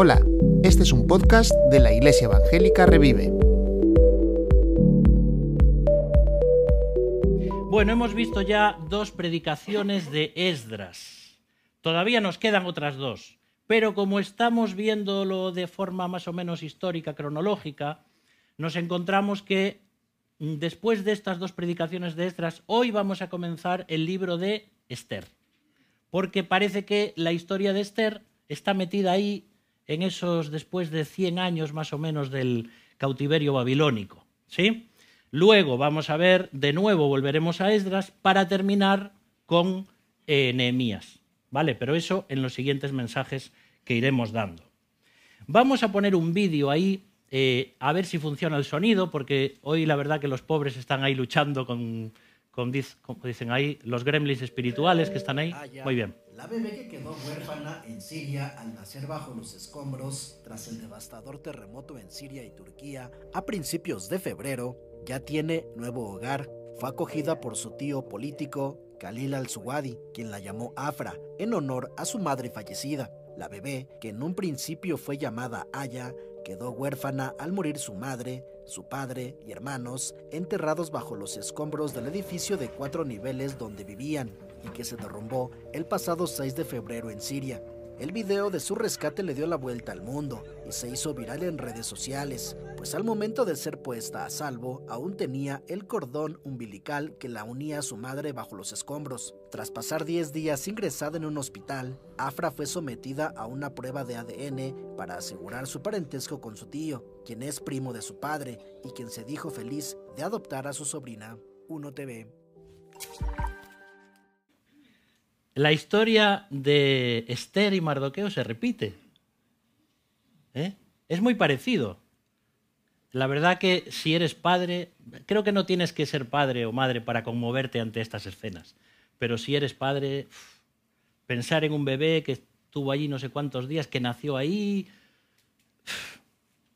Hola, este es un podcast de la Iglesia Evangélica Revive. Bueno, hemos visto ya dos predicaciones de Esdras. Todavía nos quedan otras dos, pero como estamos viéndolo de forma más o menos histórica, cronológica, nos encontramos que mm, después de estas dos predicaciones de Esdras, hoy vamos a comenzar el libro de Esther, porque parece que la historia de Esther está metida ahí en esos después de 100 años más o menos del cautiverio babilónico, ¿sí? Luego vamos a ver, de nuevo volveremos a Esdras para terminar con eh, Nehemías, ¿vale? Pero eso en los siguientes mensajes que iremos dando. Vamos a poner un vídeo ahí eh, a ver si funciona el sonido, porque hoy la verdad que los pobres están ahí luchando con, con, como dicen ahí, los gremlins espirituales que están ahí. Ah. Muy bien. La bebé que quedó huérfana en Siria al nacer bajo los escombros tras el devastador terremoto en Siria y Turquía a principios de febrero ya tiene nuevo hogar. Fue acogida por su tío político Khalil al-Suwadi, quien la llamó Afra en honor a su madre fallecida. La bebé, que en un principio fue llamada Aya, quedó huérfana al morir su madre, su padre y hermanos, enterrados bajo los escombros del edificio de cuatro niveles donde vivían y que se derrumbó el pasado 6 de febrero en Siria. El video de su rescate le dio la vuelta al mundo y se hizo viral en redes sociales, pues al momento de ser puesta a salvo aún tenía el cordón umbilical que la unía a su madre bajo los escombros. Tras pasar 10 días ingresada en un hospital, Afra fue sometida a una prueba de ADN para asegurar su parentesco con su tío, quien es primo de su padre y quien se dijo feliz de adoptar a su sobrina. 1TV. La historia de Esther y Mardoqueo se repite. ¿Eh? Es muy parecido. La verdad que si eres padre, creo que no tienes que ser padre o madre para conmoverte ante estas escenas, pero si eres padre, pensar en un bebé que estuvo allí no sé cuántos días, que nació ahí,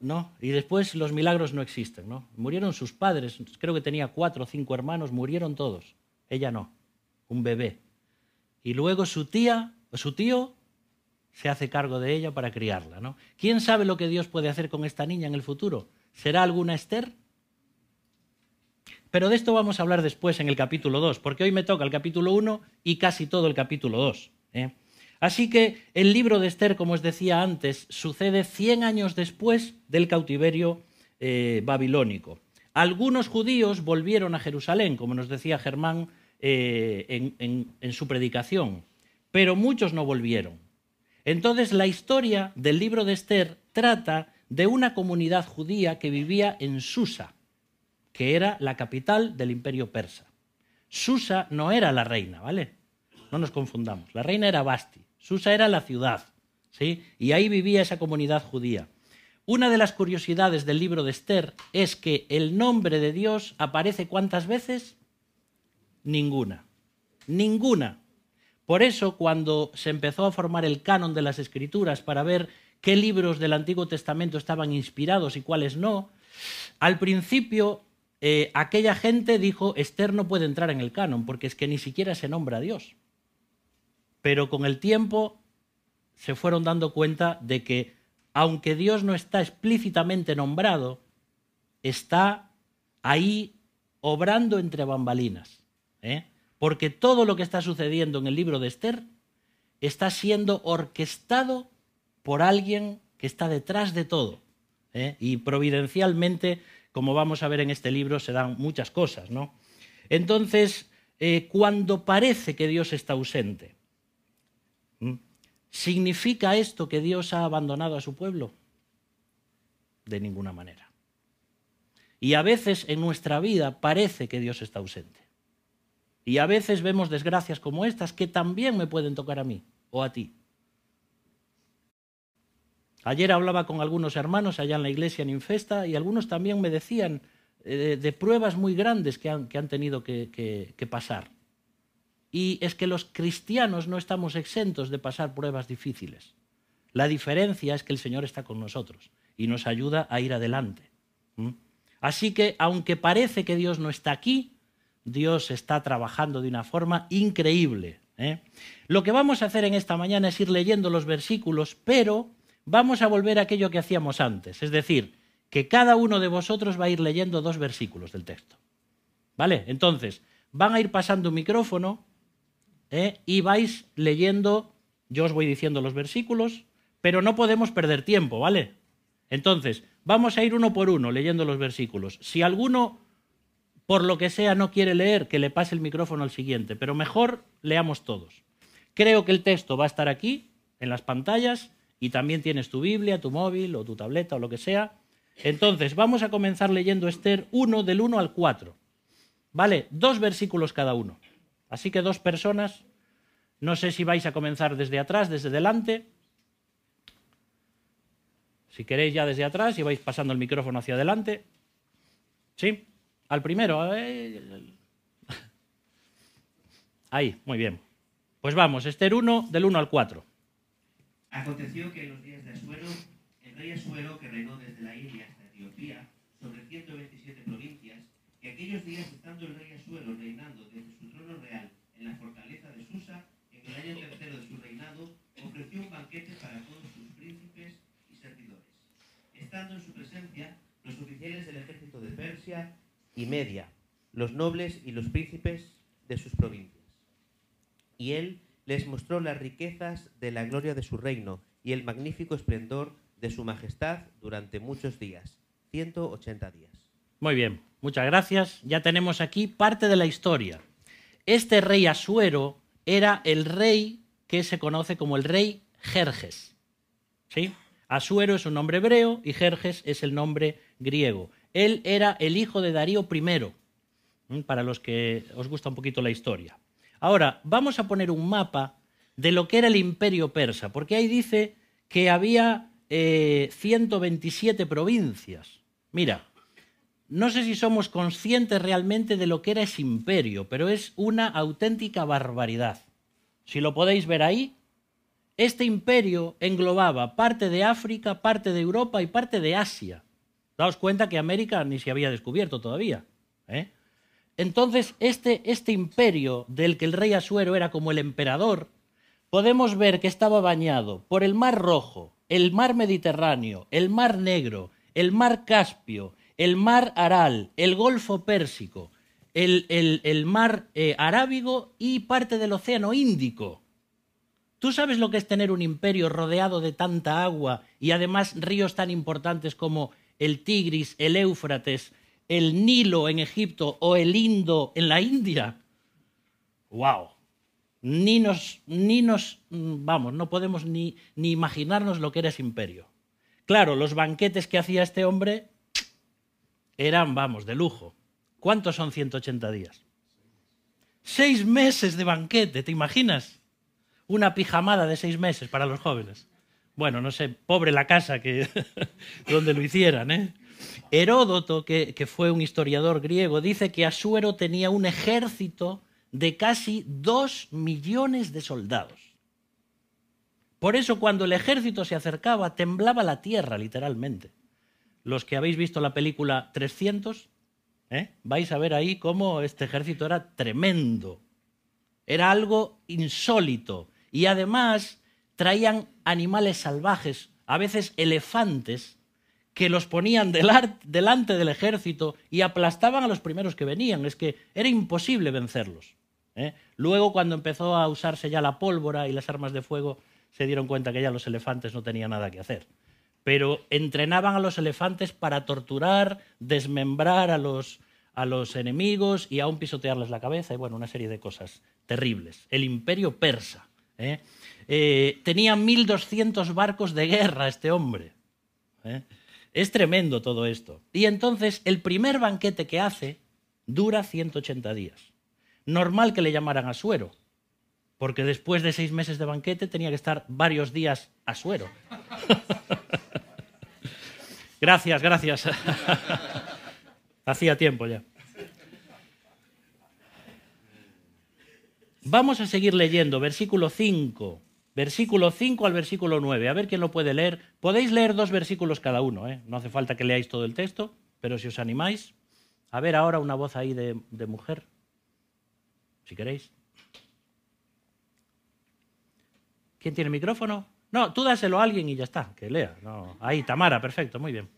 ¿no? Y después los milagros no existen, ¿no? Murieron sus padres, creo que tenía cuatro o cinco hermanos, murieron todos. Ella no, un bebé. Y luego su tía o su tío se hace cargo de ella para criarla, ¿no? ¿Quién sabe lo que Dios puede hacer con esta niña en el futuro? ¿Será alguna Esther? Pero de esto vamos a hablar después en el capítulo 2, porque hoy me toca el capítulo 1 y casi todo el capítulo 2. ¿eh? Así que el libro de Esther, como os decía antes, sucede 100 años después del cautiverio eh, babilónico. Algunos judíos volvieron a Jerusalén, como nos decía Germán eh, en, en, su predicación, pero muchos no volvieron. Entonces la historia del libro de Esther trata de una comunidad judía que vivía en Susa, que era la capital del imperio persa. Susa no era la reina, ¿vale? No nos confundamos. La reina era Basti. Susa era la ciudad, ¿sí? Y ahí vivía esa comunidad judía. Una de las curiosidades del libro de Esther es que el nombre de Dios aparece cuántas veces? Ninguna. Ninguna. Por eso, cuando se empezó a formar el canon de las escrituras para ver qué libros del Antiguo Testamento estaban inspirados y cuáles no, al principio eh, aquella gente dijo, Esther no puede entrar en el canon, porque es que ni siquiera se nombra a Dios. Pero con el tiempo se fueron dando cuenta de que, aunque Dios no está explícitamente nombrado, está ahí obrando entre bambalinas. ¿Eh? Porque todo lo que está sucediendo en el libro de Esther está siendo orquestado por alguien que está detrás de todo. ¿eh? Y providencialmente, como vamos a ver en este libro, se dan muchas cosas. ¿no? Entonces, eh, cuando parece que Dios está ausente. ¿significa esto que Dios ha abandonado a su pueblo? De ninguna manera. Y a veces en nuestra vida parece que Dios está ausente. Y a veces vemos desgracias como estas que también me pueden tocar a mí o a ti. Ayer hablaba con algunos hermanos allá en la iglesia en Infesta y algunos también me decían eh, de pruebas muy grandes que han, que han tenido que, pasar. Y es que los cristianos no estamos exentos de pasar pruebas difíciles. La diferencia es que el Señor está con nosotros y nos ayuda a ir adelante. Así que, aunque parece que Dios no está aquí, Dios está trabajando de una forma increíble ¿eh? Lo que vamos a hacer en esta mañana es ir leyendo los versículos, pero vamos a volver a aquello que hacíamos antes, es decir, que cada uno de vosotros va a ir leyendo dos versículos del texto. ¿Vale? Entonces, van a ir pasando un micrófono ¿eh? y vais leyendo, yo os voy diciendo los versículos, pero no podemos perder tiempo, ¿vale? Entonces, vamos a ir uno por uno leyendo los versículos. Si alguno, por lo que sea, no quiere leer, que le pase el micrófono al siguiente, pero mejor leamos todos. Creo que el texto va a estar aquí, en las pantallas, y también tienes tu Biblia, tu móvil o tu tableta o lo que sea. Entonces, vamos a comenzar leyendo Esther 1 del 1 al 4. ¿Vale? Dos versículos cada uno. Así que dos personas. No sé si vais a comenzar desde atrás, desde delante. Si queréis ya desde atrás y vais pasando el micrófono hacia adelante. ¿Sí? Al primero. Ahí, muy bien. Pues vamos, Esther 1 del 1 al 4. Aconteció que en los días de Asuero, el rey Asuero, que reinó desde la India hasta Etiopía, sobre 127 provincias, que aquellos días, estando el rey Asuero reinando desde su trono real en la fortaleza de Susa, en el año tercero de su reinado, ofreció un banquete para todos sus príncipes y servidores. Estando en su presencia, los oficiales del ejército de Persia y Media, los nobles y los príncipes de sus provincias. Y él les mostró las riquezas de la gloria de su reino y el magnífico esplendor de su majestad durante muchos días, 180 días. Muy bien, muchas gracias. Ya tenemos aquí parte de la historia. Este rey Asuero era el rey que se conoce como el rey Jerjes. ¿Sí? Asuero es un nombre hebreo y Jerjes es el nombre griego. Él era el hijo de Darío I, para los que os gusta un poquito la historia. Ahora, vamos a poner un mapa de lo que era el imperio persa, porque ahí dice que había 127 eh, provincias. Mira, no sé si somos conscientes realmente de lo que era ese imperio, pero es una auténtica barbaridad. Si lo podéis ver ahí, este imperio englobaba parte de África, parte de Europa y parte de Asia. Daos cuenta que América ni se había descubierto todavía. ¿eh? Entonces, este, este imperio del que el rey Asuero era como el emperador, podemos ver que estaba bañado por el Mar Rojo, el Mar Mediterráneo, el Mar Negro, el Mar Caspio, el mar Aral, el Golfo Pérsico, el, mar eh, Arábigo y parte del Océano Índico. ¿Tú sabes lo que es tener un imperio rodeado de tanta agua y además ríos tan importantes como el Tigris, el Éufrates, el Nilo en Egipto o el Indo en la India? ¡Wow! Ni nos, ni nos mm, vamos, no podemos ni, ni imaginarnos lo que era ese imperio. Claro, los banquetes que hacía este hombre eran, vamos, de lujo. ¿Cuántos son 180 días? Seis meses de banquete, ¿te imaginas? Una pijamada de seis meses para los jóvenes. Bueno, no sé, pobre la casa que donde lo hicieran, ¿eh? Heródoto, que, que fue un historiador griego, dice que Asuero tenía un ejército de casi dos millones de soldados. Por eso cuando el ejército se acercaba temblaba la tierra, literalmente los que habéis visto la película 300, ¿eh? vais a ver ahí cómo este ejército era tremendo. Era algo insólito. Y además traían animales salvajes, a veces elefantes, que los ponían delante del ejército y aplastaban a los primeros que venían. Es que era imposible vencerlos. ¿eh? Luego, cuando empezó a usarse ya la pólvora y las armas de fuego, se dieron cuenta que ya los elefantes no tenían nada que hacer pero entrenaban a los elefantes para torturar, desmembrar a los, a los enemigos y aún pisotearles la cabeza y bueno, una serie de cosas terribles. El imperio persa. ¿Eh? Eh, tenía 1.200 barcos de guerra este hombre. ¿eh? Es tremendo todo esto. Y entonces el primer banquete que hace dura 180 días. Normal que le llamaran a suero, porque después de seis meses de banquete tenía que estar varios días a suero. Gracias, gracias. Hacía tiempo ya. Vamos a seguir leyendo, versículo 5. Versículo 5 al versículo 9. A ver quién lo puede leer. Podéis leer dos versículos cada uno, ¿eh? no hace falta que leáis todo el texto, pero si os animáis. A ver ahora una voz ahí de, mujer, si queréis. ¿Quién tiene micrófono? No, tú dáselo a alguien y ya está, que lea. No. Ahí, Tamara, perfecto, muy bien.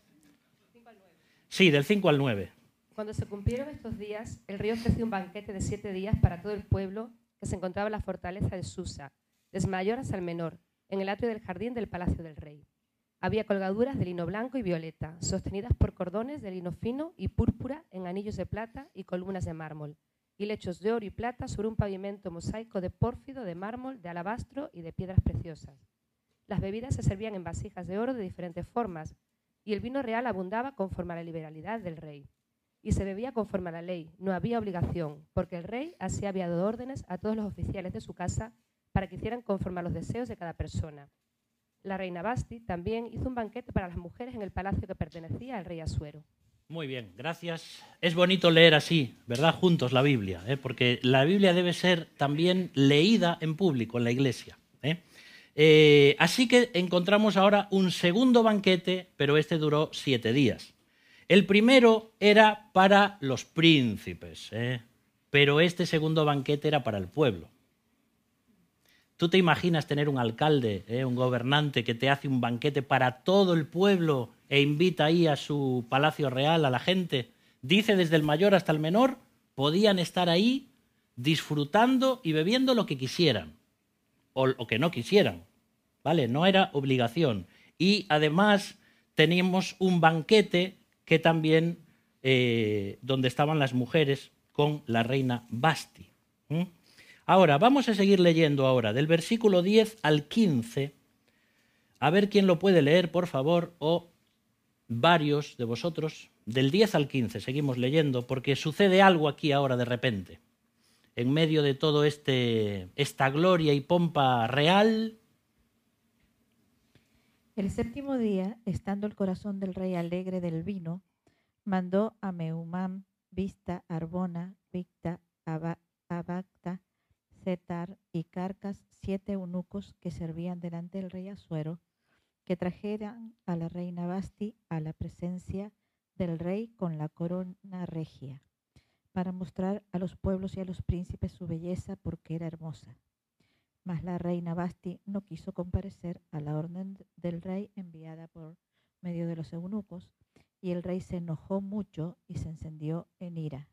Sí, del 5 al 9. Cuando se cumplieron estos días, el rey ofreció un banquete de siete días para todo el pueblo que se encontraba en la fortaleza de Susa, desde mayor hasta el menor, en el atrio del jardín del palacio del rey. Había colgaduras de lino blanco y violeta, sostenidas por cordones de lino fino y púrpura en anillos de plata y columnas de mármol, y lechos de oro y plata sobre un pavimento mosaico de pórfido, de mármol, de alabastro y de piedras preciosas. Las bebidas se servían en vasijas de oro de diferentes formas, y el vino real abundaba conforme a la liberalidad del rey. Y se bebía conforme a la ley, no había obligación, porque el rey así había dado órdenes a todos los oficiales de su casa para que hicieran conforme a los deseos de cada persona. La reina Basti también hizo un banquete para las mujeres en el palacio que pertenecía al rey Asuero. Muy bien, gracias. Es bonito leer así, ¿verdad? Juntos la Biblia, ¿eh? porque la Biblia debe ser también leída en público, en la iglesia. ¿eh? Eh, así que encontramos ahora un segundo banquete, pero este duró siete días. El primero era para los príncipes, pero este segundo banquete era para el pueblo. ¿Tú te imaginas tener un alcalde, un gobernante que te hace un banquete para todo el pueblo e invita ahí a su palacio real a la gente. Dice desde el mayor hasta el menor, podían estar ahí disfrutando y bebiendo lo que quisieran o, que no quisieran. ¿Vale? No era obligación. Y además teníamos un banquete que también, eh, donde estaban las mujeres con la reina Basti. Ahora, vamos a seguir leyendo ahora, del versículo 10 al 15. A ver quién lo puede leer, por favor, o varios de vosotros, del 10 al 15, seguimos leyendo, porque sucede algo aquí ahora de repente. En medio de todo este esta gloria y pompa real. El séptimo día, estando el corazón del rey alegre del vino, mandó a Meumam, Vista, Arbona, Victa, Abacta, Zetar y Carcas, siete eunucos que servían delante del rey Asuero, que trajeran a la reina Basti a la presencia del rey con la corona regia, para mostrar a los pueblos y a los príncipes su belleza porque era hermosa. Mas la reina Basti no quiso comparecer a la orden del rey enviada por medio de los eunucos, y el rey se enojó mucho y se encendió en ira.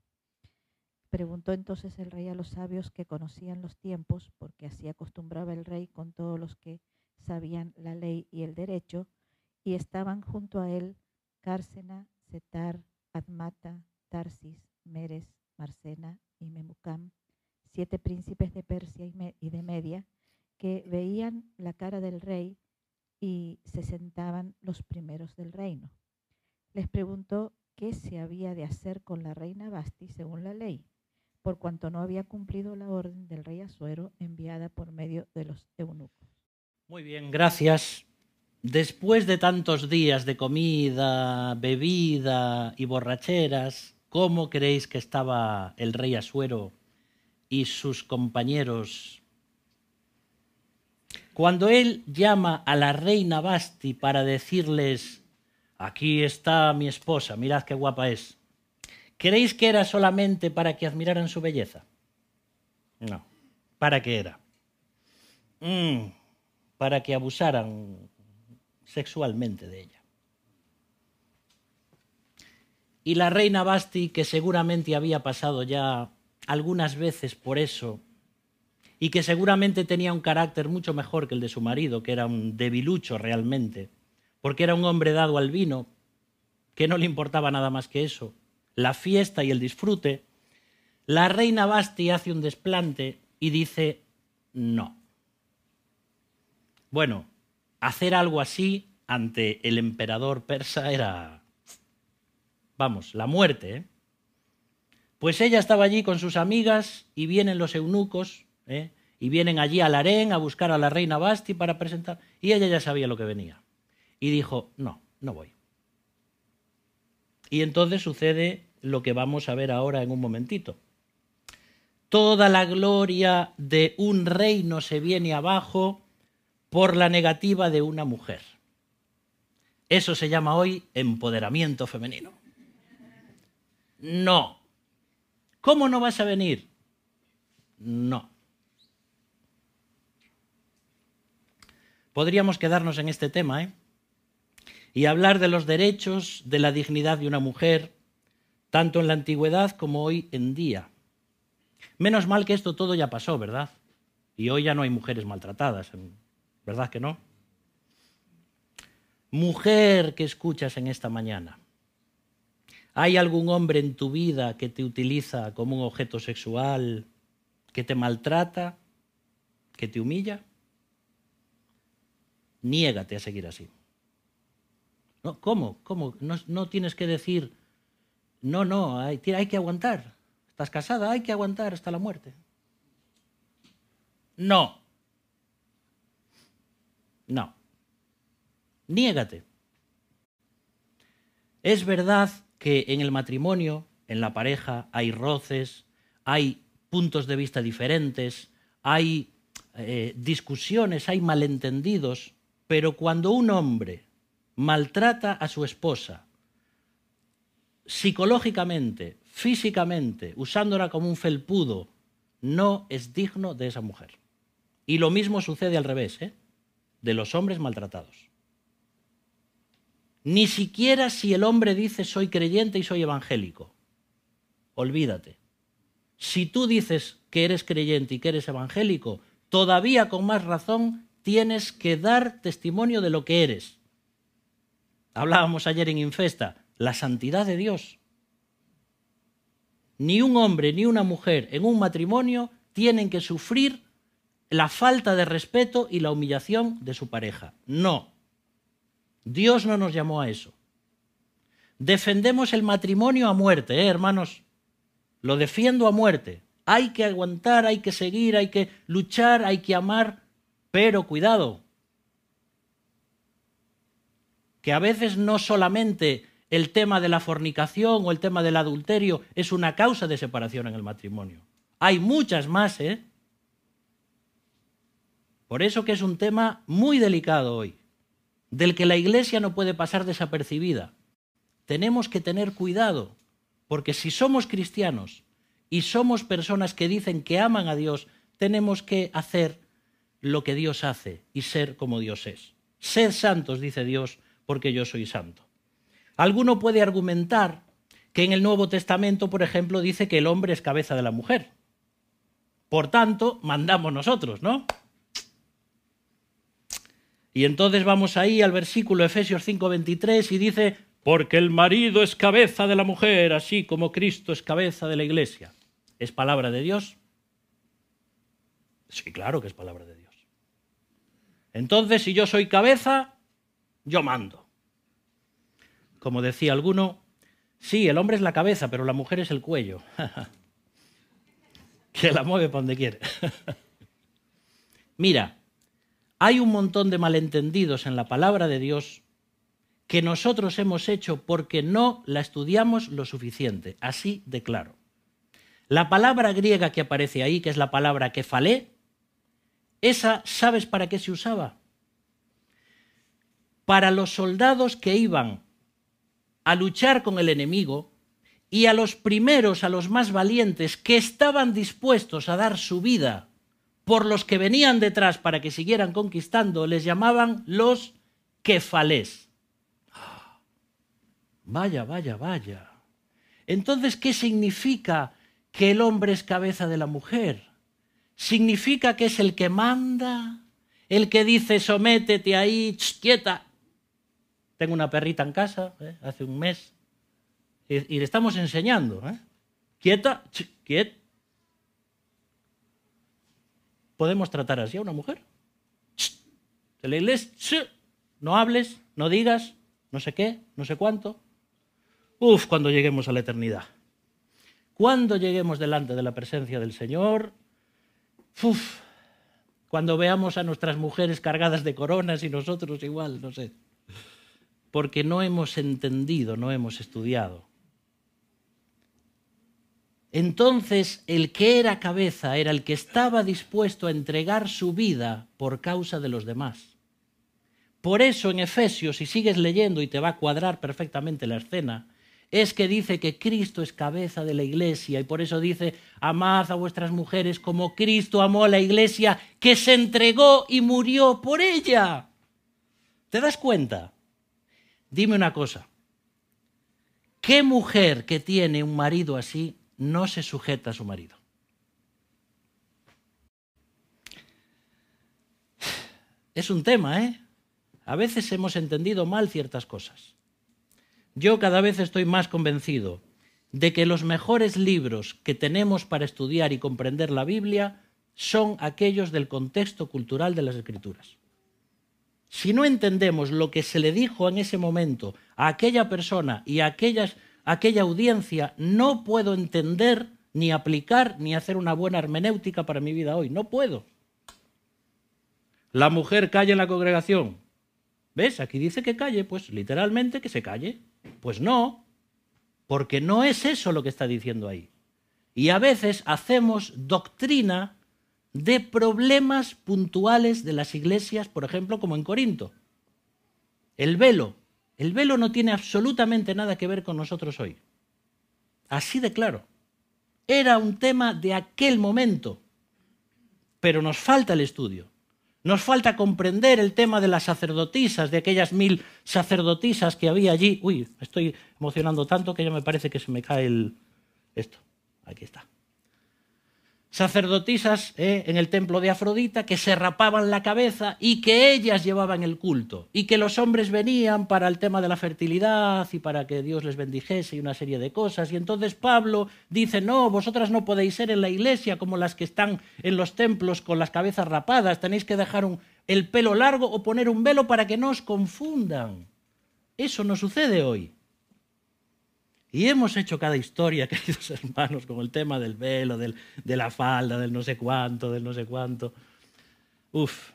Preguntó entonces el rey a los sabios que conocían los tiempos, porque así acostumbraba el rey con todos los que sabían la ley y el derecho, y estaban junto a él Cárcena, Setar, Admata, Tarsis, Meres, Marcena y Memucam, siete príncipes de Persia y de Media, que veían la cara del rey y se sentaban los primeros del reino. Les preguntó qué se había de hacer con la reina Basti según la ley, por cuanto no había cumplido la orden del rey Asuero enviada por medio de los eunucos. Muy bien, gracias. Después de tantos días de comida, bebida y borracheras, ¿cómo creéis que estaba el rey Asuero y sus compañeros? Cuando él llama a la reina Basti para decirles, aquí está mi esposa, mirad qué guapa es, ¿creéis que era solamente para que admiraran su belleza? No. ¿Para qué era? Mm para que abusaran sexualmente de ella. Y la reina Basti, que seguramente había pasado ya algunas veces por eso, y que seguramente tenía un carácter mucho mejor que el de su marido, que era un debilucho realmente, porque era un hombre dado al vino, que no le importaba nada más que eso, la fiesta y el disfrute, la reina Basti hace un desplante y dice no. Bueno, hacer algo así ante el emperador persa era, vamos, la muerte. ¿eh? Pues ella estaba allí con sus amigas y vienen los eunucos ¿eh? y vienen allí al harén a buscar a la reina Basti para presentar. Y ella ya sabía lo que venía. Y dijo, no, no voy. Y entonces sucede lo que vamos a ver ahora en un momentito. Toda la gloria de un reino se viene abajo por la negativa de una mujer. Eso se llama hoy empoderamiento femenino. No. ¿Cómo no vas a venir? No. podríamos quedarnos en este tema, ¿eh? Y hablar de los derechos, de la dignidad de una mujer, tanto en la antigüedad como hoy en día. Menos mal que esto todo ya pasó, ¿verdad? Y hoy ya no hay mujeres maltratadas, ¿verdad que no? Mujer que escuchas en esta mañana, ¿hay algún hombre en tu vida que te utiliza como un objeto sexual, que te maltrata, que te humilla? Niégate a seguir así. No, ¿Cómo? ¿Cómo? No, no, tienes que decir, no, no, hay, hay que aguantar. Estás casada, hay que aguantar hasta la muerte. No. No. Niégate. Es verdad que en el matrimonio, en la pareja, hay roces, hay puntos de vista diferentes, hay eh, discusiones, hay malentendidos, pero cuando un hombre maltrata a su esposa psicológicamente, físicamente, usándola como un felpudo, no es digno de esa mujer. Y lo mismo sucede al revés, ¿eh? de los hombres maltratados. Ni siquiera si el hombre dice soy creyente y soy evangélico. Olvídate. Si tú dices que eres creyente y que eres evangélico, todavía con más razón tienes que dar testimonio de lo que eres. Hablábamos ayer en Infesta, la santidad de Dios. Ni un hombre ni una mujer en un matrimonio tienen que sufrir la falta de respeto y la humillación de su pareja. No. Dios no nos llamó a eso. Defendemos el matrimonio a muerte, ¿eh, hermanos. Lo defiendo a muerte. Hay que aguantar, hay que seguir, hay que luchar, hay que amar, pero cuidado, que a veces no solamente el tema de la fornicación o el tema del adulterio es una causa de separación en el matrimonio. Hay muchas más, ¿eh? Por eso que es un tema muy delicado hoy, del que la Iglesia no puede pasar desapercibida. Tenemos que tener cuidado, porque si somos cristianos y somos personas que dicen que aman a Dios, tenemos que hacer lo que Dios hace y ser como Dios es. Sed santos, dice Dios, porque yo soy santo. Alguno puede argumentar que en el Nuevo Testamento, por ejemplo, dice que el hombre es cabeza de la mujer. Por tanto, mandamos nosotros, ¿no? Y entonces vamos ahí al versículo Efesios 5:23 y dice, porque el marido es cabeza de la mujer, así como Cristo es cabeza de la iglesia. ¿Es palabra de Dios? Sí, claro que es palabra de Dios. Entonces, si yo soy cabeza, yo mando. Como decía alguno, sí, el hombre es la cabeza, pero la mujer es el cuello. que la mueve para donde quiere. Mira, hay un montón de malentendidos en la palabra de Dios que nosotros hemos hecho porque no la estudiamos lo suficiente, así de claro. La palabra griega que aparece ahí, que es la palabra que falé, esa, ¿sabes para qué se usaba? Para los soldados que iban a luchar con el enemigo y a los primeros, a los más valientes, que estaban dispuestos a dar su vida por los que venían detrás para que siguieran conquistando, les llamaban los kefalés. Vaya, vaya, vaya. Entonces, ¿qué significa que el hombre es cabeza de la mujer? Significa que es el que manda, el que dice sométete ahí, quieta. Tengo una perrita en casa, ¿eh? hace un mes, y, le estamos enseñando. ¿eh? Quieta, quieta podemos tratar así a una mujer. De la iglesia, no hables, no digas, no sé qué, no sé cuánto. Uf, cuando lleguemos a la eternidad. Cuando lleguemos delante de la presencia del Señor, uf, cuando veamos a nuestras mujeres cargadas de coronas y nosotros igual, no sé. Porque no hemos entendido, no hemos estudiado. Entonces el que era cabeza era el que estaba dispuesto a entregar su vida por causa de los demás. Por eso en Efesios, si sigues leyendo y te va a cuadrar perfectamente la escena, es que dice que Cristo es cabeza de la iglesia y por eso dice, amad a vuestras mujeres como Cristo amó a la iglesia que se entregó y murió por ella. ¿Te das cuenta? Dime una cosa. ¿Qué mujer que tiene un marido así no se sujeta a su marido? Es un tema, ¿eh? A veces hemos entendido mal ciertas cosas. Yo cada vez estoy más convencido de que los mejores libros que tenemos para estudiar y comprender la Biblia son aquellos del contexto cultural de las escrituras. Si no entendemos lo que se le dijo en ese momento a aquella persona y a aquellas, aquella audiencia, no puedo entender ni aplicar ni hacer una buena hermenéutica para mi vida hoy. No puedo. La mujer calla en la congregación. ¿Ves? Aquí dice que calle, pues literalmente que se calle. Pues no, porque no es eso lo que está diciendo ahí. Y a veces hacemos doctrina de problemas puntuales de las iglesias, por ejemplo, como en Corinto. El velo. El velo no tiene absolutamente nada que ver con nosotros hoy. Así de claro. Era un tema de aquel momento, pero nos falta el estudio. Nos falta comprender el tema de las sacerdotisas, de aquellas mil sacerdotisas que había allí. Uy, me estoy emocionando tanto que ya me parece que se me cae el... esto. Aquí está sacerdotisas eh, en el templo de Afrodita que se rapaban la cabeza y que ellas llevaban el culto y que los hombres venían para el tema de la fertilidad y para que Dios les bendijese y una serie de cosas. Y entonces Pablo dice, no, vosotras no podéis ser en la iglesia como las que están en los templos con las cabezas rapadas, tenéis que dejar el pelo largo o poner un velo para que no os confundan. Eso no sucede hoy. Y hemos hecho cada historia, queridos hermanos, con el tema del velo, del, de la falda, del no sé cuánto, del no sé cuánto. Uf,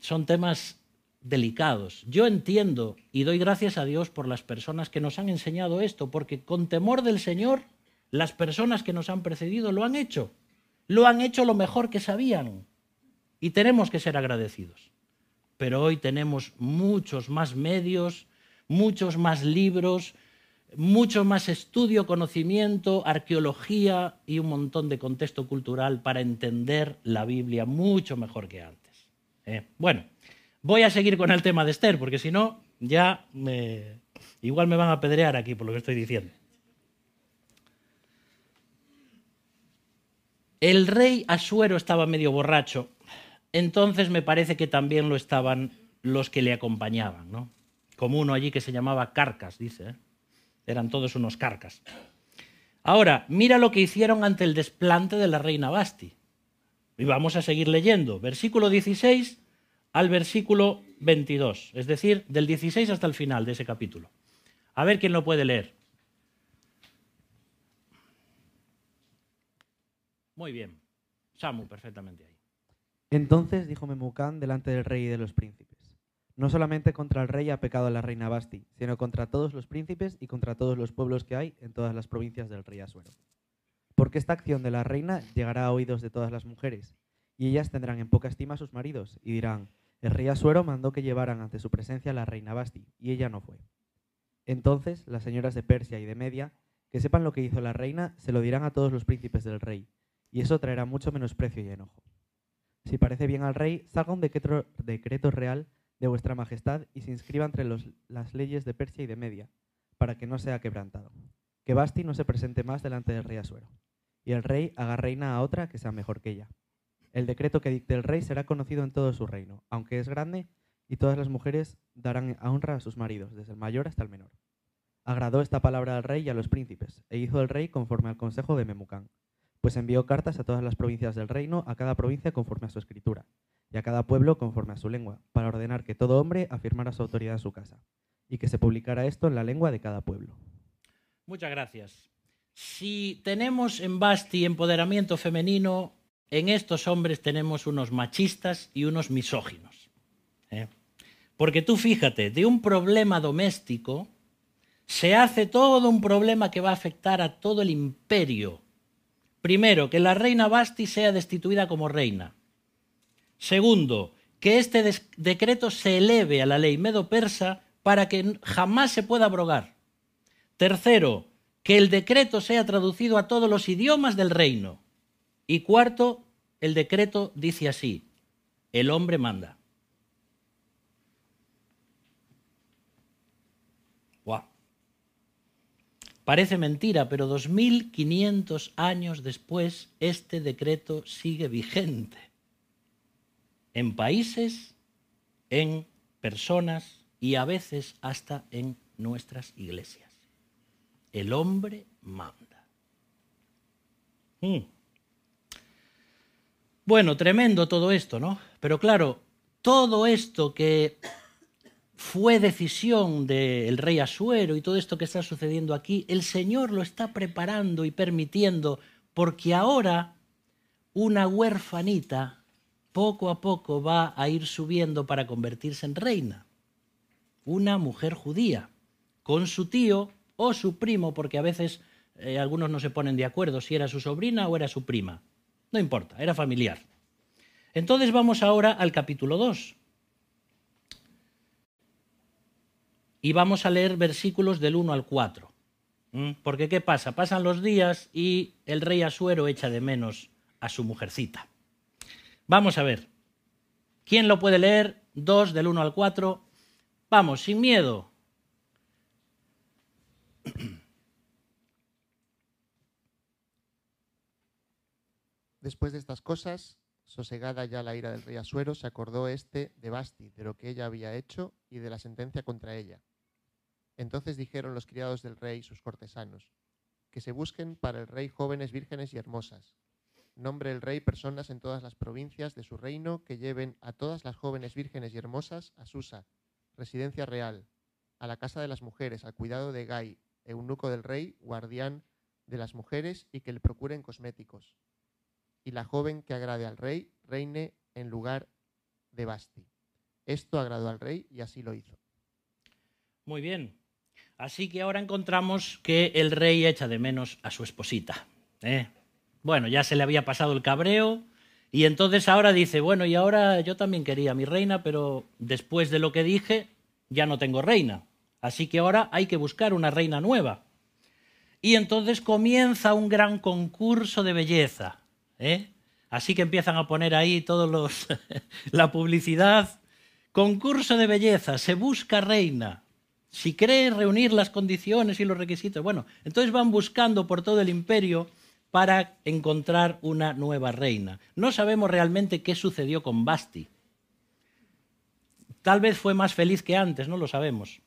son temas delicados. Yo entiendo y doy gracias a Dios por las personas que nos han enseñado esto, porque con temor del Señor, las personas que nos han precedido lo han hecho. Lo han hecho lo mejor que sabían. Y tenemos que ser agradecidos. Pero hoy tenemos muchos más medios, muchos más libros, mucho más estudio, conocimiento, arqueología y un montón de contexto cultural para entender la Biblia mucho mejor que antes. ¿eh? Bueno, voy a seguir con el tema de Esther, porque si no, ya me... igual me van a apedrear aquí por lo que estoy diciendo. El rey Asuero estaba medio borracho, entonces me parece que también lo estaban los que le acompañaban, ¿no? Como uno allí que se llamaba Carcas, dice. ¿eh? Eran todos unos carcas. Ahora, mira lo que hicieron ante el desplante de la reina Basti. Y vamos a seguir leyendo, versículo 16 al versículo 22, es decir, del 16 hasta el final de ese capítulo. A ver quién lo puede leer. Muy bien, Samu, perfectamente ahí. Entonces dijo Memucán delante del rey y de los príncipes. No solamente contra el rey ha pecado la reina Basti, sino contra todos los príncipes y contra todos los pueblos que hay en todas las provincias del rey Asuero. Porque esta acción de la reina llegará a oídos de todas las mujeres, y ellas tendrán en poca estima a sus maridos, y dirán, el rey Asuero mandó que llevaran ante su presencia a la reina Basti, y ella no fue. Entonces las señoras de Persia y de Media, que sepan lo que hizo la reina, se lo dirán a todos los príncipes del rey, y eso traerá mucho menosprecio y enojo. Si parece bien al rey, salga un decreto, decreto real de vuestra majestad y se inscriba entre las leyes de Persia y de Media, para que no sea quebrantado. Que Basti no se presente más delante del rey Asuero, y el rey haga reina a otra que sea mejor que ella. El decreto que dicte el rey será conocido en todo su reino, aunque es grande, y todas las mujeres darán honra a sus maridos, desde el mayor hasta el menor. Agradó esta palabra al rey y a los príncipes, e hizo el rey conforme al consejo de Memucán, pues envió cartas a todas las provincias del reino, a cada provincia conforme a su escritura, y a cada pueblo conforme a su lengua, para ordenar que todo hombre afirmara su autoridad en su casa, y que se publicara esto en la lengua de cada pueblo. Muchas gracias. Si tenemos en Basti empoderamiento femenino, en estos hombres tenemos unos machistas y unos misóginos. ¿eh? Porque tú fíjate, de un problema doméstico se hace todo un problema que va a afectar a todo el imperio. Primero, que la reina Basti sea destituida como reina. Segundo, que este decreto se eleve a la ley medo-persa para que jamás se pueda abrogar. Tercero, que el decreto sea traducido a todos los idiomas del reino. Y cuarto, el decreto dice así, el hombre manda. Guau. Parece mentira, pero 2500 años después este decreto sigue vigente. En países, en personas y a veces hasta en nuestras iglesias. El hombre manda. Mm. Bueno, tremendo todo esto, ¿no? Pero claro, todo esto que fue decisión del rey Asuero y todo esto que está sucediendo aquí, el Señor lo está preparando y permitiendo porque ahora una huérfanita poco a poco va a ir subiendo para convertirse en reina. Una mujer judía, con su tío o su primo, porque a veces eh, algunos no se ponen de acuerdo si era su sobrina o era su prima. No importa, era familiar. Entonces vamos ahora al capítulo 2. Y vamos a leer versículos del 1 al 4. ¿Mm? Porque ¿qué pasa? Pasan los días y el rey Asuero echa de menos a su mujercita. Vamos a ver. ¿Quién lo puede leer? 2 del 1 al 4. Vamos, sin miedo. Después de estas cosas, sosegada ya la ira del rey Asuero, se acordó éste de Basti, de lo que ella había hecho y de la sentencia contra ella. Entonces dijeron los criados del rey, sus cortesanos, que se busquen para el rey jóvenes vírgenes y hermosas. Nombre el rey personas en todas las provincias de su reino que lleven a todas las jóvenes vírgenes y hermosas a Susa, residencia real, a la casa de las mujeres, al cuidado de Gai, eunuco del rey, guardián de las mujeres, y que le procuren cosméticos. Y la joven que agrade al rey, reine en lugar de Basti. Esto agradó al rey y así lo hizo. Muy bien. Así que ahora encontramos que el rey echa de menos a su esposita. ¿eh? Bueno, ya se le había pasado el cabreo y entonces ahora dice, bueno, y ahora yo también quería a mi reina, pero después de lo que dije, ya no tengo reina. Así que ahora hay que buscar una reina nueva. Y entonces comienza un gran concurso de belleza. ¿eh? Así que empiezan a poner ahí todos los la publicidad. Concurso de belleza, se busca reina. Si cree reunir las condiciones y los requisitos, bueno, entonces van buscando por todo el imperio para encontrar una nueva reina. No sabemos realmente qué sucedió con Basti. Tal vez fue más feliz que antes, no lo sabemos.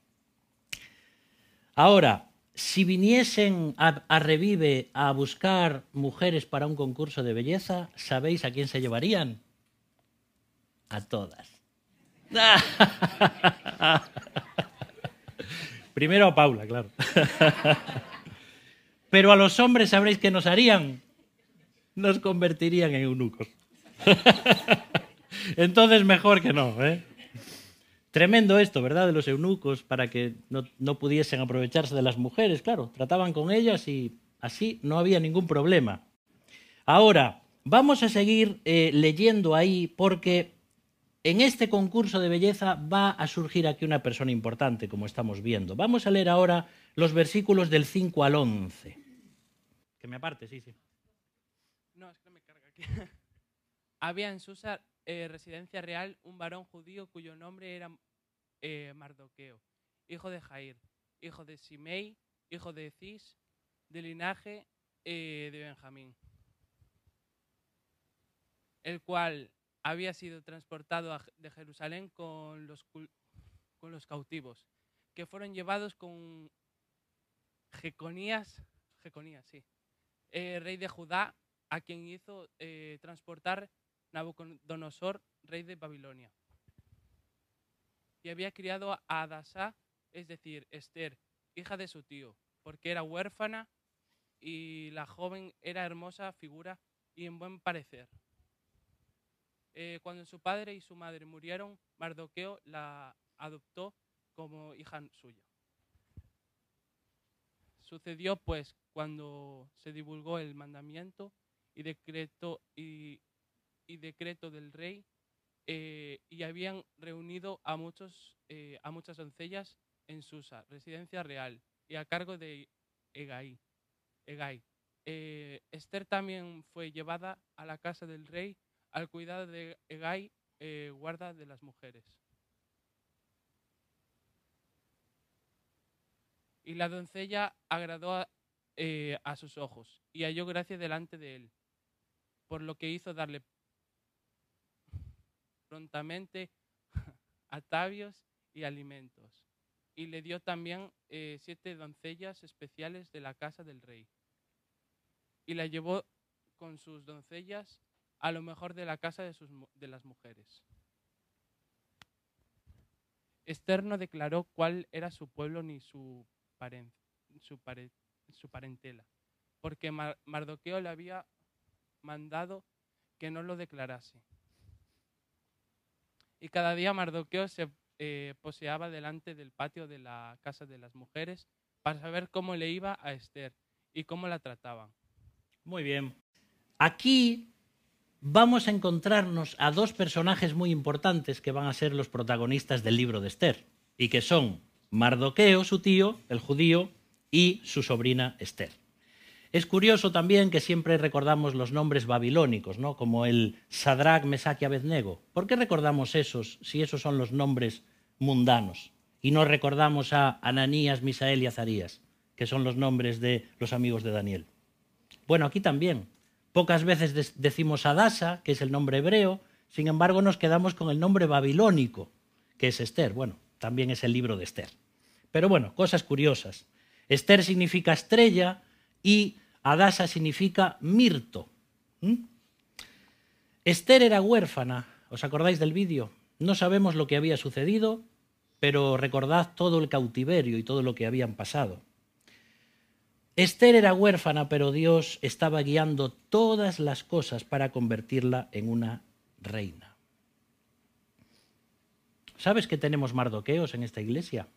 Ahora, si viniesen a, Revive a buscar mujeres para un concurso de belleza, ¿sabéis a quién se llevarían? A todas. Primero a Paula, claro. Pero a los hombres, ¿sabréis qué nos harían? Nos convertirían en eunucos. Entonces, mejor que no, ¿eh? Tremendo esto, ¿verdad? De los eunucos para que no, no, pudiesen aprovecharse de las mujeres, claro, trataban con ellas y así no había ningún problema. Ahora, vamos a seguir eh, leyendo ahí porque en este concurso de belleza va a surgir aquí una persona importante, como estamos viendo. Vamos a leer ahora los versículos del 5 al 11. Que me aparte, sí, sí. No, es que me carga aquí. Había en Susa eh, residencia real un varón judío cuyo nombre era eh, Mardoqueo, hijo de Jair, hijo de Simei, hijo de Cis, de linaje eh, de Benjamín, el cual había sido transportado a, de Jerusalén con los, con los cautivos, que fueron llevados con Jeconías, Jeconías sí, eh, rey de Judá, a quien hizo eh, transportar Nabucodonosor, rey de Babilonia y había criado a Adasá, es decir, Esther, hija de su tío, porque era huérfana y la joven era hermosa figura y en buen parecer. Eh, cuando su padre y su madre murieron, Mardoqueo la adoptó como hija suya. Sucedió pues cuando se divulgó el mandamiento y decreto, y, decreto del rey eh, y habían reunido a, muchos, eh, a muchas doncellas en Susa, residencia real, y a cargo de Egai. Eh, Esther también fue llevada a la casa del rey al cuidado de Egai, guarda de las mujeres. Y la doncella agradó a, eh, a sus ojos y halló gracia delante de él, por lo que hizo darle prontamente atavios y alimentos. Y le dio también eh, siete doncellas especiales de la casa del rey. Y la llevó con sus doncellas a lo mejor de la casa de, sus, de las mujeres. Esther no declaró cuál era su pueblo ni su, su, su parentela, porque Mar- Mardoqueo le había mandado que no lo declarase. Y cada día Mardoqueo se eh, poseaba delante del patio de la casa de las mujeres para saber cómo le iba a Esther y cómo la trataban. Muy bien. Aquí vamos a encontrarnos a dos personajes muy importantes que van a ser los protagonistas del libro de Esther y que son Mardoqueo, su tío, el judío, y su sobrina Esther. Es curioso también que siempre recordamos los nombres babilónicos, ¿no? como el Sadrach, Mesach y Abednego. ¿Por qué recordamos esos si esos son los nombres mundanos? Y no recordamos a Ananías, Misael y Azarías, que son los nombres de los amigos de Daniel. Bueno, aquí también. Pocas veces decimos Adasa, que es el nombre hebreo, sin embargo nos quedamos con el nombre babilónico, que es Esther. Bueno, también es el libro de Esther. Pero bueno, cosas curiosas. Esther significa estrella y Adasa significa mirto. ¿Mm? Esther era huérfana, ¿os acordáis del vídeo? No sabemos lo que había sucedido, pero recordad todo el cautiverio y todo lo que habían pasado. Esther era huérfana, pero Dios estaba guiando todas las cosas para convertirla en una reina. ¿Sabes que tenemos mardoqueos en esta iglesia?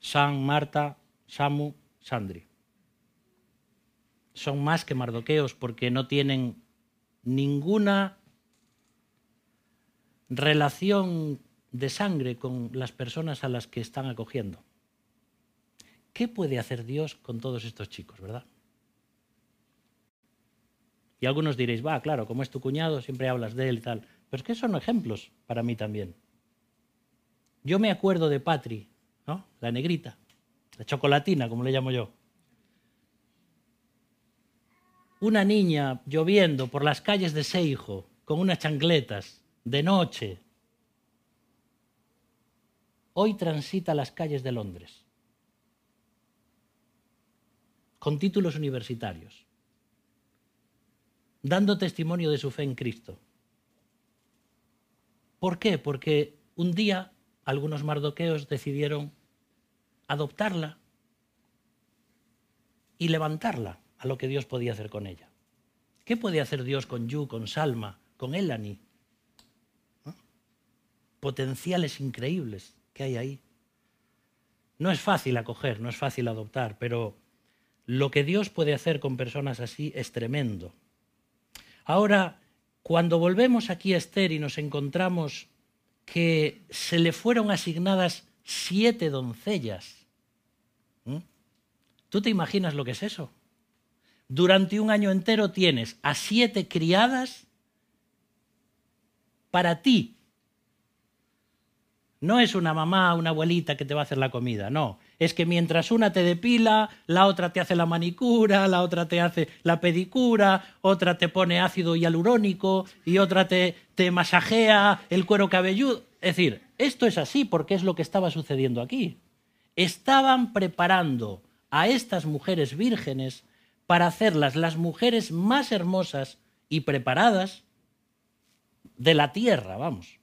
San, Marta, Samu, Sandri. Son más que mardoqueos porque no tienen ninguna relación de sangre con las personas a las que están acogiendo. ¿Qué puede hacer Dios con todos estos chicos, verdad? Y algunos diréis, va, claro, como es tu cuñado, siempre hablas de él y tal. Pero es que son ejemplos para mí también. Yo me acuerdo de Patri, ¿no? La negrita, la chocolatina, como le llamo yo. Una niña lloviendo por las calles de Seijo, con unas chancletas, de noche. Hoy transita las calles de Londres, con títulos universitarios, dando testimonio de su fe en Cristo. ¿Por qué? Porque un día algunos mardoqueos decidieron adoptarla y levantarla a lo que Dios podía hacer con ella. ¿Qué puede hacer Dios con Yu, con Salma, con Elani? Potenciales increíbles que hay ahí. No es fácil acoger, no es fácil adoptar, pero lo que Dios puede hacer con personas así es tremendo. Ahora, cuando volvemos aquí a Esther y nos encontramos que se le fueron asignadas siete doncellas. ¿tú te imaginas lo que es eso? Durante un año entero tienes a siete criadas para ti. No es una mamá, una abuelita que te va a hacer la comida, no. Es que mientras una te depila, la otra te hace la manicura, la otra te hace la pedicura, otra te pone ácido hialurónico y otra te, te masajea el cuero cabelludo. Es decir, esto es así porque es lo que estaba sucediendo aquí. Estaban preparando a estas mujeres vírgenes para hacerlas las mujeres más hermosas y preparadas de la tierra, vamos.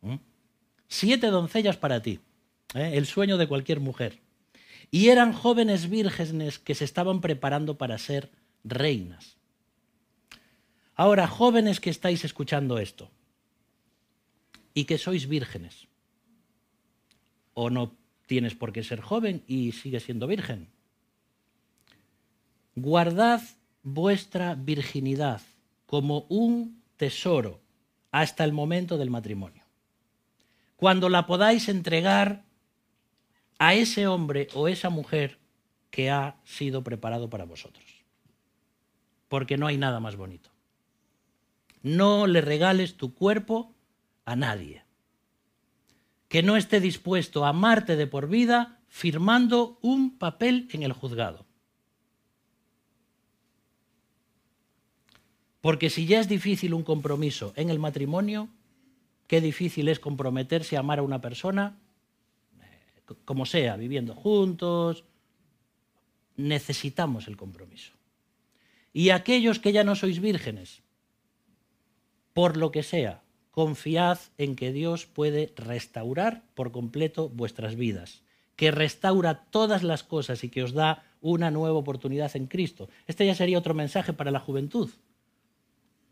¿Mm? Siete doncellas para ti, ¿eh? el sueño de cualquier mujer. Y eran jóvenes vírgenes que se estaban preparando para ser reinas. Ahora, jóvenes que estáis escuchando esto y que sois vírgenes, o no tienes por qué ser joven y sigues siendo virgen, guardad vuestra virginidad como un tesoro hasta el momento del matrimonio. cuando la podáis entregar a ese hombre o esa mujer que ha sido preparado para vosotros. Porque no hay nada más bonito. No le regales tu cuerpo a nadie. Que no esté dispuesto a amarte de por vida firmando un papel en el juzgado. Porque si ya es difícil un compromiso en el matrimonio, qué difícil es comprometerse a amar a una persona, como sea, viviendo juntos. Necesitamos el compromiso. Y aquellos que ya no sois vírgenes, por lo que sea, confiad en que Dios puede restaurar por completo vuestras vidas, que restaura todas las cosas y que os da una nueva oportunidad en Cristo. Este ya sería otro mensaje para la juventud,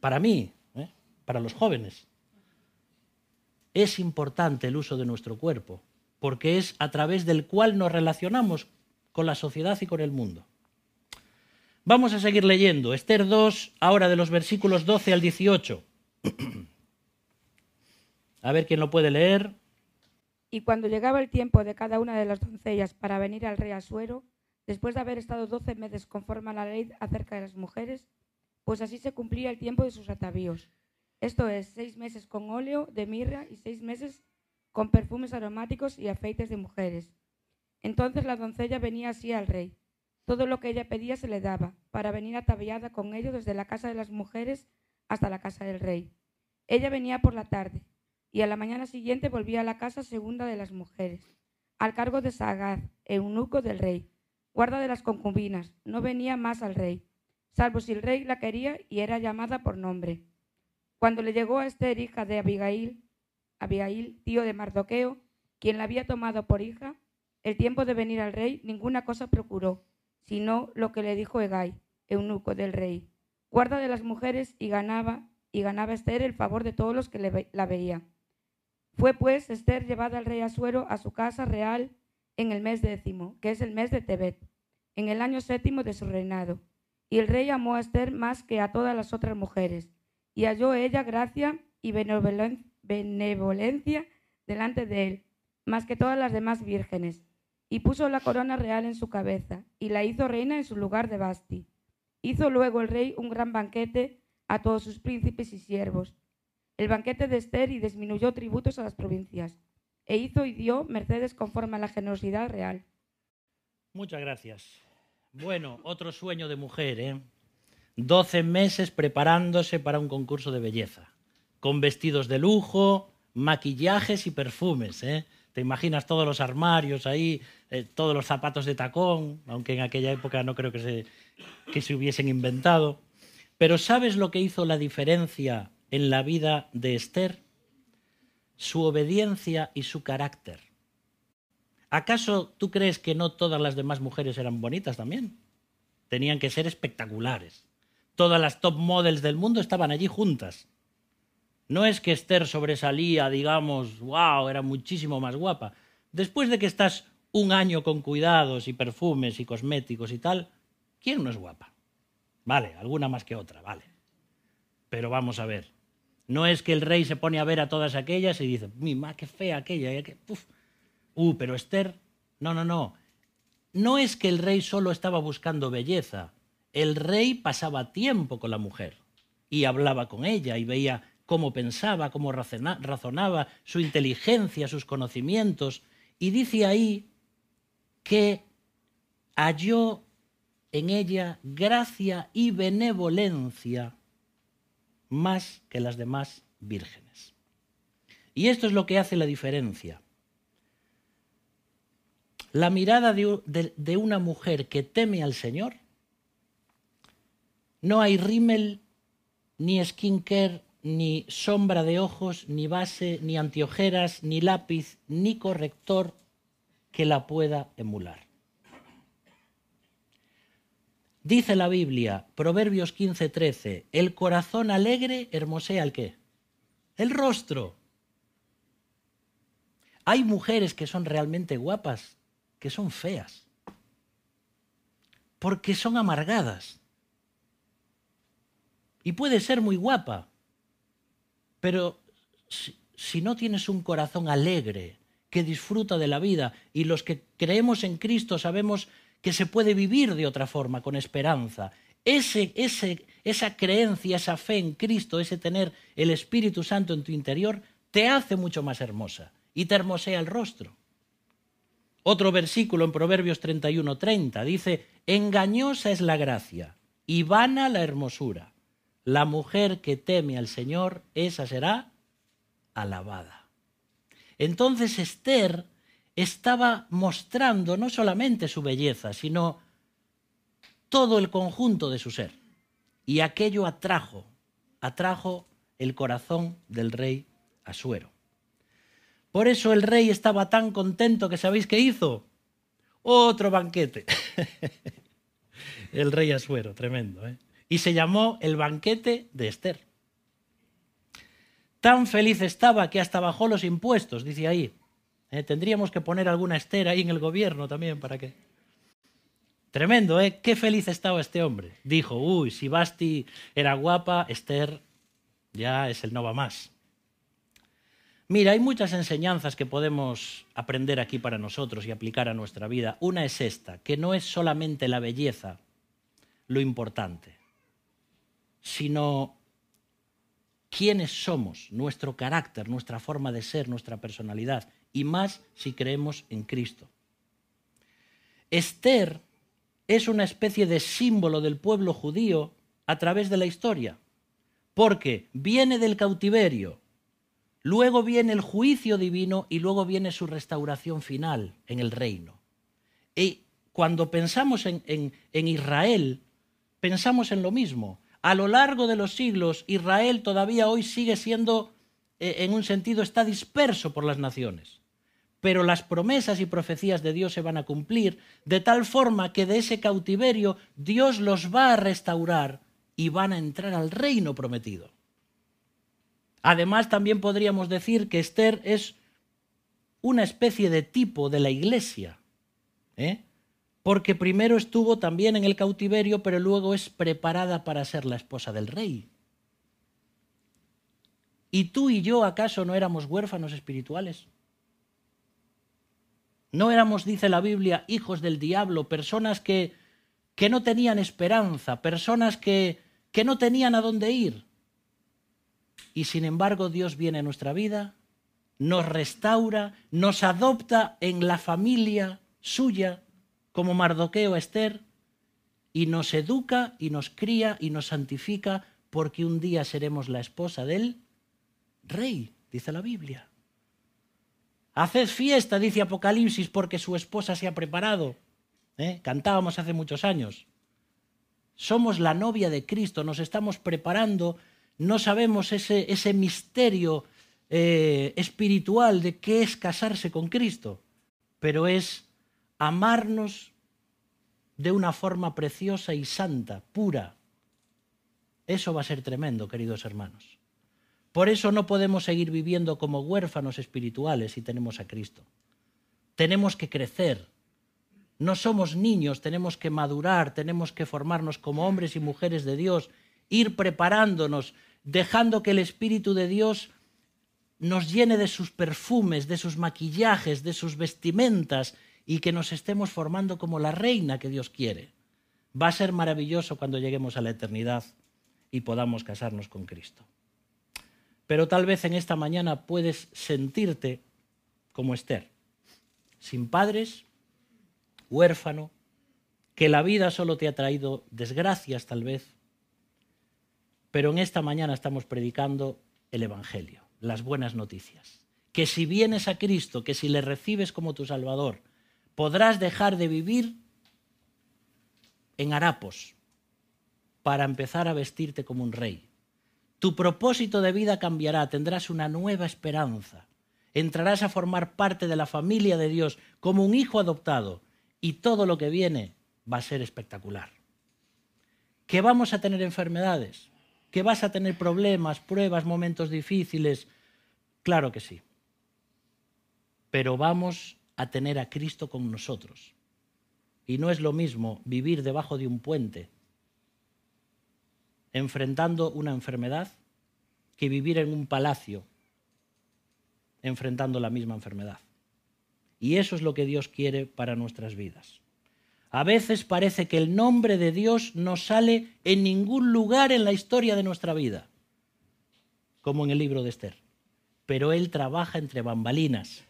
para mí, ¿eh? para los jóvenes. Es importante el uso de nuestro cuerpo, porque es a través del cual nos relacionamos con la sociedad y con el mundo. Vamos a seguir leyendo. Esther 2, ahora de los versículos 12 al 18. A ver quién lo puede leer. Y cuando llegaba el tiempo de cada una de las doncellas para venir al rey Asuero, después de haber estado doce meses conforme a la ley acerca de las mujeres, pues así se cumplía el tiempo de sus atavíos. Esto es, seis meses con óleo de mirra y seis meses con perfumes aromáticos y afeites de mujeres. Entonces la doncella venía así al rey. Todo lo que ella pedía se le daba, para venir ataviada con ello desde la casa de las mujeres hasta la casa del rey. Ella venía por la tarde, y a la mañana siguiente volvía a la casa segunda de las mujeres, al cargo de Sagaz, eunuco del rey, guarda de las concubinas, no venía más al rey, salvo si el rey la quería y era llamada por nombre. Cuando le llegó a Esther, hija de Abigail, Abigail, tío de Mardoqueo, quien la había tomado por hija, el tiempo de venir al rey, ninguna cosa procuró, sino lo que le dijo Egay, eunuco del rey, guarda de las mujeres, y ganaba, y ganaba Esther el favor de todos los que la veían. Fue pues Esther llevada al rey Asuero a su casa real en el mes décimo, que es el mes de Tebet, en el año séptimo de su reinado. Y el rey amó a Esther más que a todas las otras mujeres, y halló ella gracia y benevolencia delante de él, más que todas las demás vírgenes, y puso la corona real en su cabeza, y la hizo reina en su lugar de Basti. Hizo luego el rey un gran banquete a todos sus príncipes y siervos, el banquete de Esther, y disminuyó tributos a las provincias, e hizo y dio mercedes conforme a la generosidad real. Muchas gracias. Bueno, otro sueño de mujer, ¿eh? 12 meses preparándose para un concurso de belleza, con vestidos de lujo, maquillajes y perfumes. ¿eh? Te imaginas todos los armarios ahí, eh, todos los zapatos de tacón, aunque en aquella época no creo que se, que se hubiesen inventado. Pero ¿sabes lo que hizo la diferencia en la vida de Esther? Su obediencia y su carácter. ¿Acaso tú crees que no todas las demás mujeres eran bonitas también? Tenían que ser espectaculares todas las top models del mundo estaban allí juntas. No es que Esther sobresalía, digamos, wow, era muchísimo más guapa. Después de que estás un año con cuidados y perfumes y cosméticos y tal, ¿quién no es guapa? Vale, alguna más que otra, vale. Pero vamos a ver. No es que el rey se pone a ver a todas aquellas y dice, mi ma, qué fea aquella. Qué... Uh, pero Esther, no, no, no. No es que el rey solo estaba buscando belleza el rey pasaba tiempo con la mujer y hablaba con ella y veía cómo pensaba, cómo razonaba, su inteligencia, sus conocimientos. Y dice ahí que halló en ella gracia y benevolencia más que las demás vírgenes. Y esto es lo que hace la diferencia. La mirada de, una mujer que teme al Señor no hay rímel, ni skincare, ni sombra de ojos, ni base, ni antiojeras, ni lápiz, ni corrector que la pueda emular. Dice la Biblia, Proverbios 15:13, el corazón alegre hermosea el qué? El rostro. Hay mujeres que son realmente guapas, que son feas, porque son amargadas y puede ser muy guapa, pero si no tienes un corazón alegre, que disfruta de la vida, y los que creemos en Cristo sabemos que se puede vivir de otra forma, con esperanza, ese, ese, esa creencia, esa fe en Cristo, ese tener el Espíritu Santo en tu interior, te hace mucho más hermosa y te hermosea el rostro. Otro versículo en Proverbios 31:30 dice, engañosa es la gracia y vana la hermosura. La mujer que teme al Señor, esa será alabada. Entonces Esther estaba mostrando no solamente su belleza, sino todo el conjunto de su ser. Y aquello atrajo, atrajo el corazón del rey Asuero. Por eso el rey estaba tan contento que sabéis qué hizo. Otro banquete. el rey Asuero, tremendo. ¿eh? Y se llamó el banquete de Esther. Tan feliz estaba que hasta bajó los impuestos, dice ahí. ¿Eh? Tendríamos que poner alguna Esther ahí en el gobierno también para que... Tremendo, ¿eh? Qué feliz estaba este hombre. Dijo, uy, si Basti era guapa, Esther ya es el no va más. Mira, hay muchas enseñanzas que podemos aprender aquí para nosotros y aplicar a nuestra vida. Una es esta, que no es solamente la belleza lo importante, sino quiénes somos, nuestro carácter, nuestra forma de ser, nuestra personalidad, y más si creemos en Cristo. Esther es una especie de símbolo del pueblo judío a través de la historia, porque viene del cautiverio, luego viene el juicio divino y luego viene su restauración final en el reino. Y cuando pensamos en, en, Israel, pensamos en lo mismo. A lo largo de los siglos, Israel todavía hoy sigue siendo, eh, en un sentido, está disperso por las naciones pero las promesas y profecías de Dios se van a cumplir de tal forma que de ese cautiverio Dios los va a restaurar y van a entrar al reino prometido. Además, también podríamos decir que Esther es una especie de tipo de la iglesia, ¿eh? Porque primero estuvo también en el cautiverio, pero luego es preparada para ser la esposa del rey. ¿Y tú y yo acaso no éramos huérfanos espirituales? No éramos, dice la Biblia, hijos del diablo, personas que, que no tenían esperanza, personas que, que no tenían a dónde ir. Y sin embargo Dios viene a nuestra vida, nos restaura, nos adopta en la familia suya, como Mardoqueo Esther, y nos educa y nos cría y nos santifica porque un día seremos la esposa del rey, dice la Biblia. Haced fiesta, dice Apocalipsis, porque su esposa se ha preparado. ¿Eh? Cantábamos hace muchos años. Somos la novia de Cristo, nos estamos preparando, no sabemos ese, ese misterio eh, espiritual de qué es casarse con Cristo, pero es amarnos de una forma preciosa y santa, pura. Eso va a ser tremendo, queridos hermanos. Por eso no podemos seguir viviendo como huérfanos espirituales si tenemos a Cristo. Tenemos que crecer. No somos niños, tenemos que madurar, tenemos que formarnos como hombres y mujeres de Dios, ir preparándonos, dejando que el Espíritu de Dios nos llene de sus perfumes, de sus maquillajes, de sus vestimentas y que nos estemos formando como la reina que Dios quiere. Va a ser maravilloso cuando lleguemos a la eternidad y podamos casarnos con Cristo. Pero tal vez en esta mañana puedes sentirte como Esther, sin padres, huérfano, que la vida solo te ha traído desgracias tal vez, pero en esta mañana estamos predicando el Evangelio, las buenas noticias. Que si vienes a Cristo, que si le recibes como tu Salvador, podrás dejar de vivir en harapos para empezar a vestirte como un rey, tu propósito de vida cambiará, tendrás una nueva esperanza. Entrarás a formar parte de la familia de Dios como un hijo adoptado y todo lo que viene va a ser espectacular. ¿Que vamos a tener enfermedades? ¿Que vas a tener problemas, pruebas, momentos difíciles? Claro que sí. Pero vamos a tener a Cristo con nosotros. Y no es lo mismo vivir debajo de un puente enfrentando una enfermedad que vivir en un palacio enfrentando la misma enfermedad. Y eso es lo que Dios quiere para nuestras vidas. A veces parece que el nombre de Dios no sale en ningún lugar en la historia de nuestra vida, como en el libro de Esther. Pero Él trabaja entre bambalinas,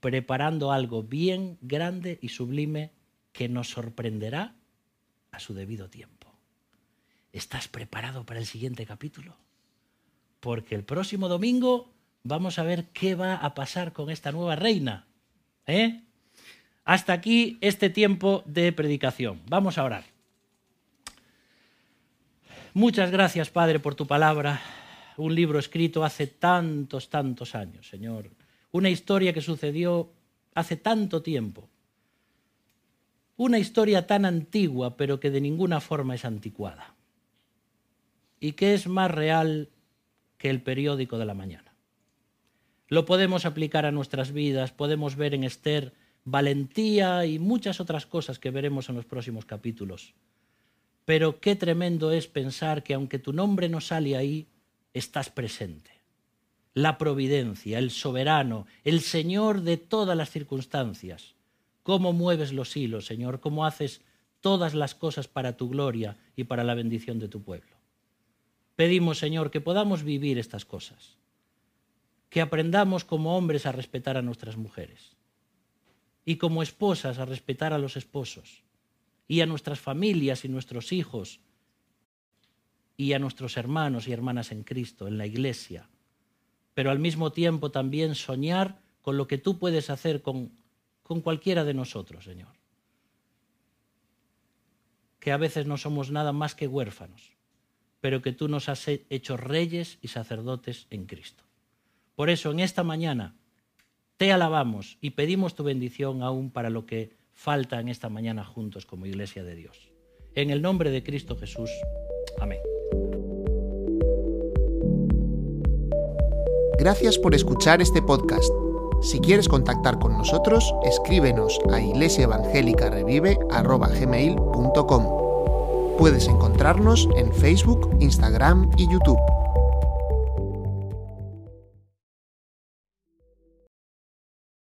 preparando algo bien grande y sublime que nos sorprenderá a su debido tiempo. ¿Estás preparado para el siguiente capítulo? Porque el próximo domingo vamos a ver qué va a pasar con esta nueva reina. ¿eh? Hasta aquí este tiempo de predicación. Vamos a orar. Muchas gracias, Padre, por tu palabra. Un libro escrito hace tantos, tantos años, Señor. Una historia que sucedió hace tanto tiempo. Una historia tan antigua, pero que de ninguna forma es anticuada. Y que es más real que el periódico de la mañana. Lo podemos aplicar a nuestras vidas, podemos ver en Esther valentía y muchas otras cosas que veremos en los próximos capítulos. Pero qué tremendo es pensar que aunque tu nombre no sale ahí, estás presente. La providencia, el soberano, el Señor de todas las circunstancias. Cómo mueves los hilos, Señor, cómo haces todas las cosas para tu gloria y para la bendición de tu pueblo. Pedimos, Señor, que podamos vivir estas cosas, que aprendamos como hombres a respetar a nuestras mujeres y como esposas a respetar a los esposos y a nuestras familias y nuestros hijos y a nuestros hermanos y hermanas en Cristo, en la iglesia, pero al mismo tiempo también soñar con lo que tú puedes hacer con, con cualquiera de nosotros, Señor. Que a veces no somos nada más que huérfanos, pero que tú nos has hecho reyes y sacerdotes en Cristo. Por eso en esta mañana te alabamos y pedimos tu bendición aún para lo que falta en esta mañana juntos como iglesia de Dios. En el nombre de Cristo Jesús. Amén. Gracias por escuchar este podcast. Si quieres contactar con nosotros, escríbenos a iglesiaevangelicarevive.com. Puedes encontrarnos en Facebook, Instagram y YouTube.